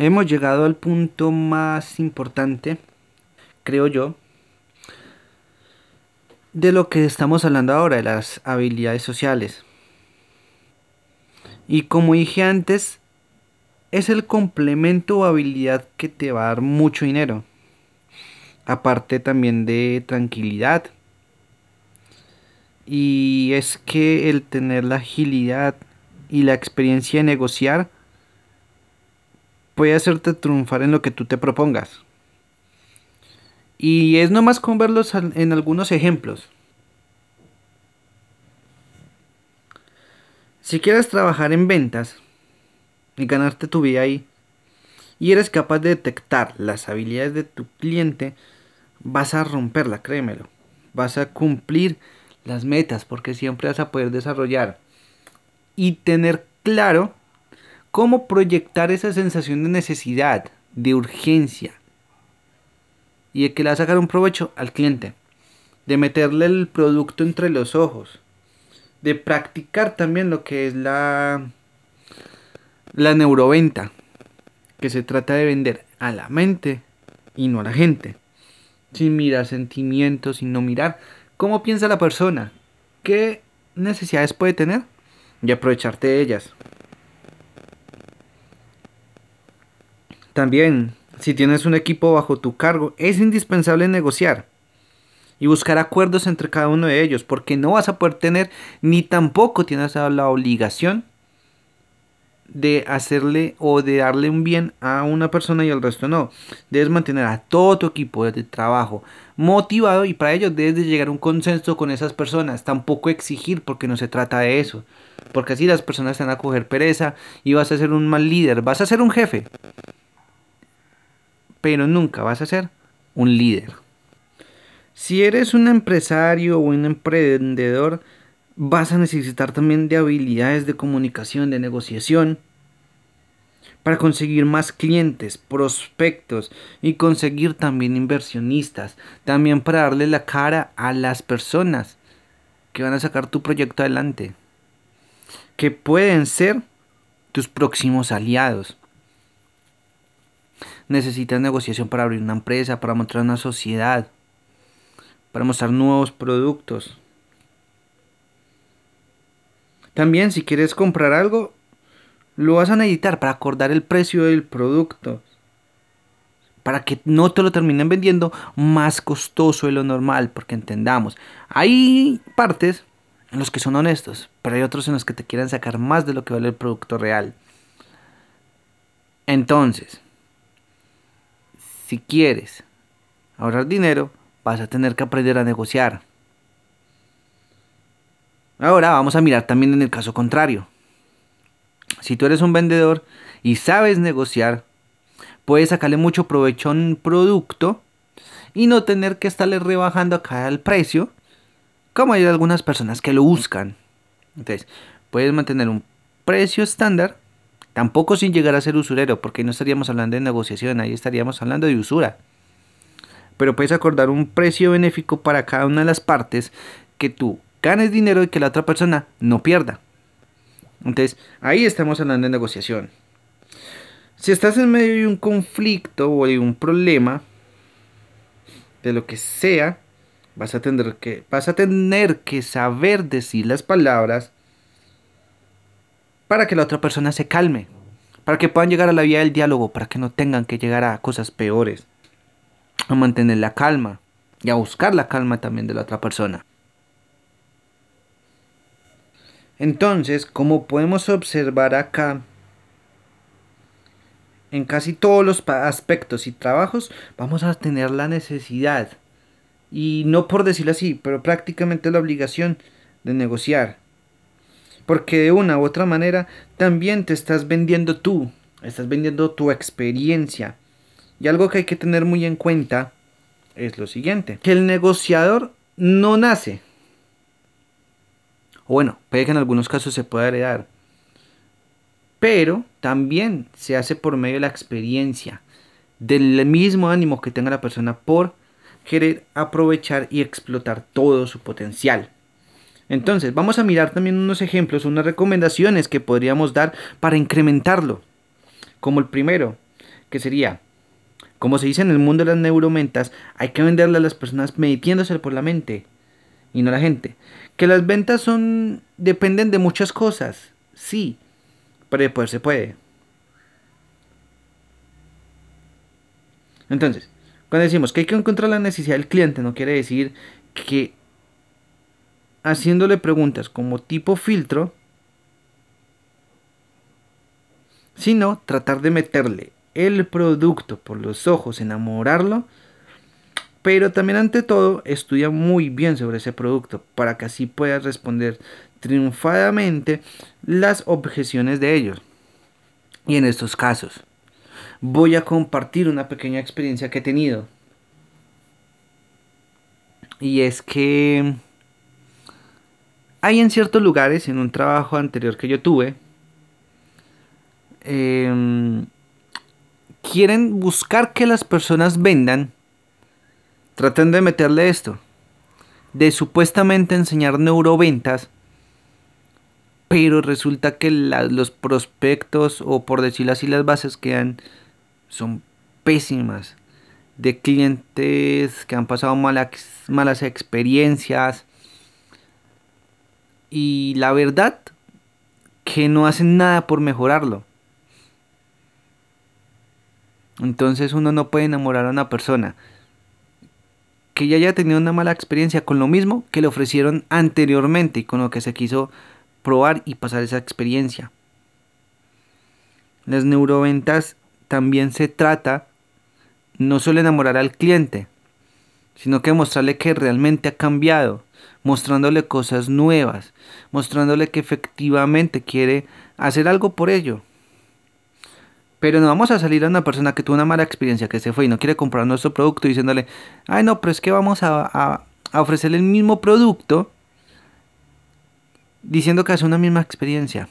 hemos llegado al punto más importante, creo yo, de lo que estamos hablando ahora, de las habilidades sociales. Y como dije antes, es el complemento o habilidad que te va a dar mucho dinero. Aparte también de tranquilidad. Y es que el tener la agilidad y la experiencia de negociar puede hacerte triunfar en lo que tú te propongas. Y es nomás con verlos en algunos ejemplos. Si quieres trabajar en ventas y ganarte tu vida ahí, y eres capaz de detectar las habilidades de tu cliente, vas a romperla, créemelo. Vas a cumplir las metas porque siempre vas a poder desarrollar y tener claro cómo proyectar esa sensación de necesidad, de urgencia, y de que le va a sacar un provecho al cliente, de meterle el producto entre los ojos, de practicar también lo que es la, la neuroventa, que se trata de vender a la mente y no a la gente, sin mirar sentimientos, sin no mirar. Cómo piensa la persona, qué necesidades puede tener y aprovecharte de ellas. También si tienes un equipo bajo tu cargo, es indispensable negociar y buscar acuerdos entre cada uno de ellos, porque no vas a poder tener ni tampoco tienes la obligación de hacerle o de darle un bien a una persona y al resto no. Debes mantener a todo tu equipo de trabajo motivado y para ello debes de llegar a un consenso con esas personas. Tampoco exigir porque no se trata de eso. Porque así las personas te van a coger pereza y vas a ser un mal líder, vas a ser un jefe pero nunca vas a ser un líder. Si eres un empresario o un emprendedor, vas a necesitar también de habilidades de comunicación, de negociación, para conseguir más clientes, prospectos y conseguir también inversionistas, también para darle la cara a las personas que van a sacar tu proyecto adelante, que pueden ser tus próximos aliados necesitas negociación para abrir una empresa, para mostrar una sociedad, para mostrar nuevos productos. También si quieres comprar algo, lo vas a necesitar para acordar el precio del producto. Para que no te lo terminen vendiendo más costoso de lo normal, porque entendamos, hay partes en los que son honestos, pero hay otros en los que te quieren sacar más de lo que vale el producto real. Entonces, si quieres ahorrar dinero, vas a tener que aprender a negociar. Ahora vamos a mirar también en el caso contrario. Si tú eres un vendedor y sabes negociar, puedes sacarle mucho provecho a un producto y no tener que estarle rebajando acá el precio, como hay algunas personas que lo buscan. Entonces, puedes mantener un precio estándar Tampoco sin llegar a ser usurero, porque no estaríamos hablando de negociación, ahí estaríamos hablando de usura. Pero puedes acordar un precio benéfico para cada una de las partes que tú ganes dinero y que la otra persona no pierda. Entonces, ahí estamos hablando de negociación. Si estás en medio de un conflicto o de un problema, de lo que sea, vas a tener que, vas a tener que saber decir las palabras para que la otra persona se calme, para que puedan llegar a la vía del diálogo, para que no tengan que llegar a cosas peores, a mantener la calma y a buscar la calma también de la otra persona. Entonces, como podemos observar acá, en casi todos los aspectos y trabajos vamos a tener la necesidad, y no por decirlo así, pero prácticamente la obligación de negociar, porque de una u otra manera también te estás vendiendo tú, estás vendiendo tu experiencia. Y algo que hay que tener muy en cuenta es lo siguiente, que el negociador no nace. O bueno, puede que en algunos casos se pueda heredar. Pero también se hace por medio de la experiencia, del mismo ánimo que tenga la persona por querer aprovechar y explotar todo su potencial. Entonces, vamos a mirar también unos ejemplos, unas recomendaciones que podríamos dar para incrementarlo. Como el primero, que sería, como se dice en el mundo de las neuromentas, hay que venderle a las personas metiéndose por la mente y no la gente. Que las ventas son dependen de muchas cosas, sí, pero después se puede. Entonces, cuando decimos que hay que encontrar la necesidad del cliente, no quiere decir que haciéndole preguntas como tipo filtro, sino tratar de meterle el producto por los ojos, enamorarlo, pero también ante todo estudia muy bien sobre ese producto para que así pueda responder triunfadamente las objeciones de ellos. Y en estos casos voy a compartir una pequeña experiencia que he tenido. Y es que hay en ciertos lugares, en un trabajo anterior que yo tuve, Em, quieren buscar que las personas vendan, tratan de meterle esto, de supuestamente enseñar neuroventas, pero resulta que los prospectos, o por decirlo así, las bases que dan, son pésimas. De clientes que han pasado malas experiencias. Y la verdad, que no hacen nada por mejorarlo. Entonces uno no puede enamorar a una persona que ya haya tenido una mala experiencia con lo mismo que le ofrecieron anteriormente y con lo que se quiso probar y pasar esa experiencia. Las neuroventas también se trata no solo enamorar al cliente, sino que mostrarle que realmente ha cambiado, mostrándole cosas nuevas, mostrándole que efectivamente quiere hacer algo por ello. Pero no vamos a salir a una persona que tuvo una mala experiencia, que se fue y no quiere comprar nuestro producto diciéndole, ay no, pero es que vamos a, ofrecerle el mismo producto diciendo que hace una misma experiencia.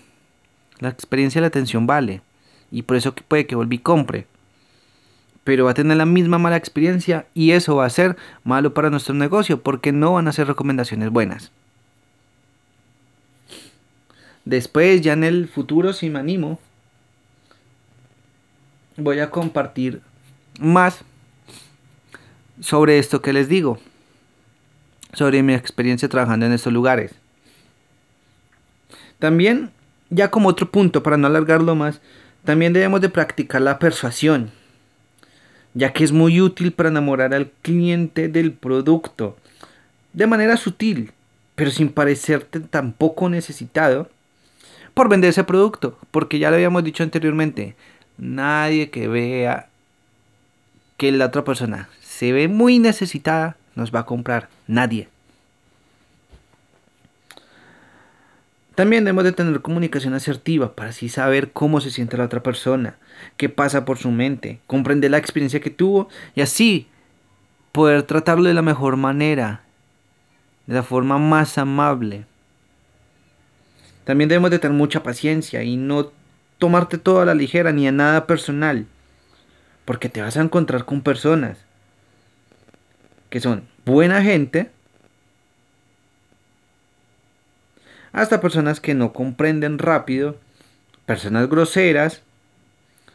La experiencia de la atención vale. Y por eso puede que volví y compre. Pero va a tener la misma mala experiencia y eso va a ser malo para nuestro negocio porque no van a ser recomendaciones buenas. Después, ya en el futuro, si me animo, voy a compartir más sobre esto que les digo, sobre mi experiencia trabajando en estos lugares. También, ya como otro punto, para no alargarlo más, también debemos de practicar la persuasión, ya que es muy útil para enamorar al cliente del producto, de manera sutil, pero sin parecerte tampoco necesitado por vender ese producto, porque ya lo habíamos dicho anteriormente, nadie que vea que la otra persona se ve muy necesitada nos va a comprar. Nadie. También debemos de tener comunicación asertiva para así saber cómo se siente la otra persona, qué pasa por su mente, comprender la experiencia que tuvo y así poder tratarlo de la mejor manera, de la forma más amable. También debemos de tener mucha paciencia y no tomarte todo a la ligera ni a nada personal. Porque te vas a encontrar con personas que son buena gente, hasta personas que no comprenden rápido, personas groseras.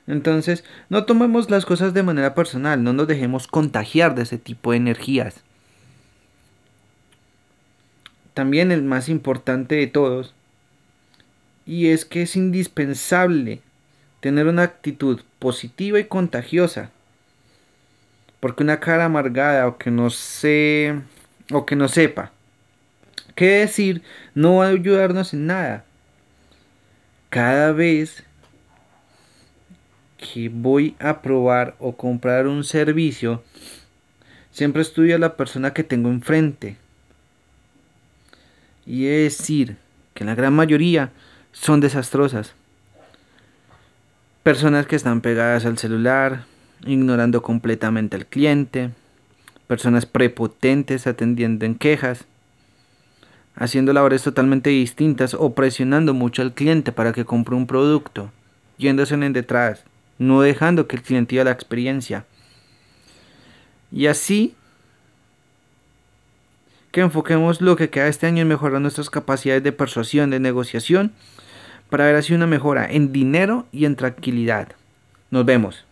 Entonces, no tomemos las cosas de manera personal, no nos dejemos contagiar de ese tipo de energías. También el más importante de todos y es que es indispensable tener una actitud positiva y contagiosa. Porque una cara amargada o que no sé o que no sepa qué decir no va a ayudarnos en nada. Cada vez que voy a probar o comprar un servicio, siempre estudio a la persona que tengo enfrente. Y es decir, que la gran mayoría son desastrosas. Personas que están pegadas al celular, ignorando completamente al cliente, personas prepotentes atendiendo en quejas, haciendo labores totalmente distintas o presionando mucho al cliente para que compre un producto, yéndose en detrás, no dejando que el cliente viva la experiencia. Y así que enfoquemos lo que queda este año en mejorar nuestras capacidades de persuasión, de negociación para ver así una mejora en dinero y en tranquilidad. Nos vemos.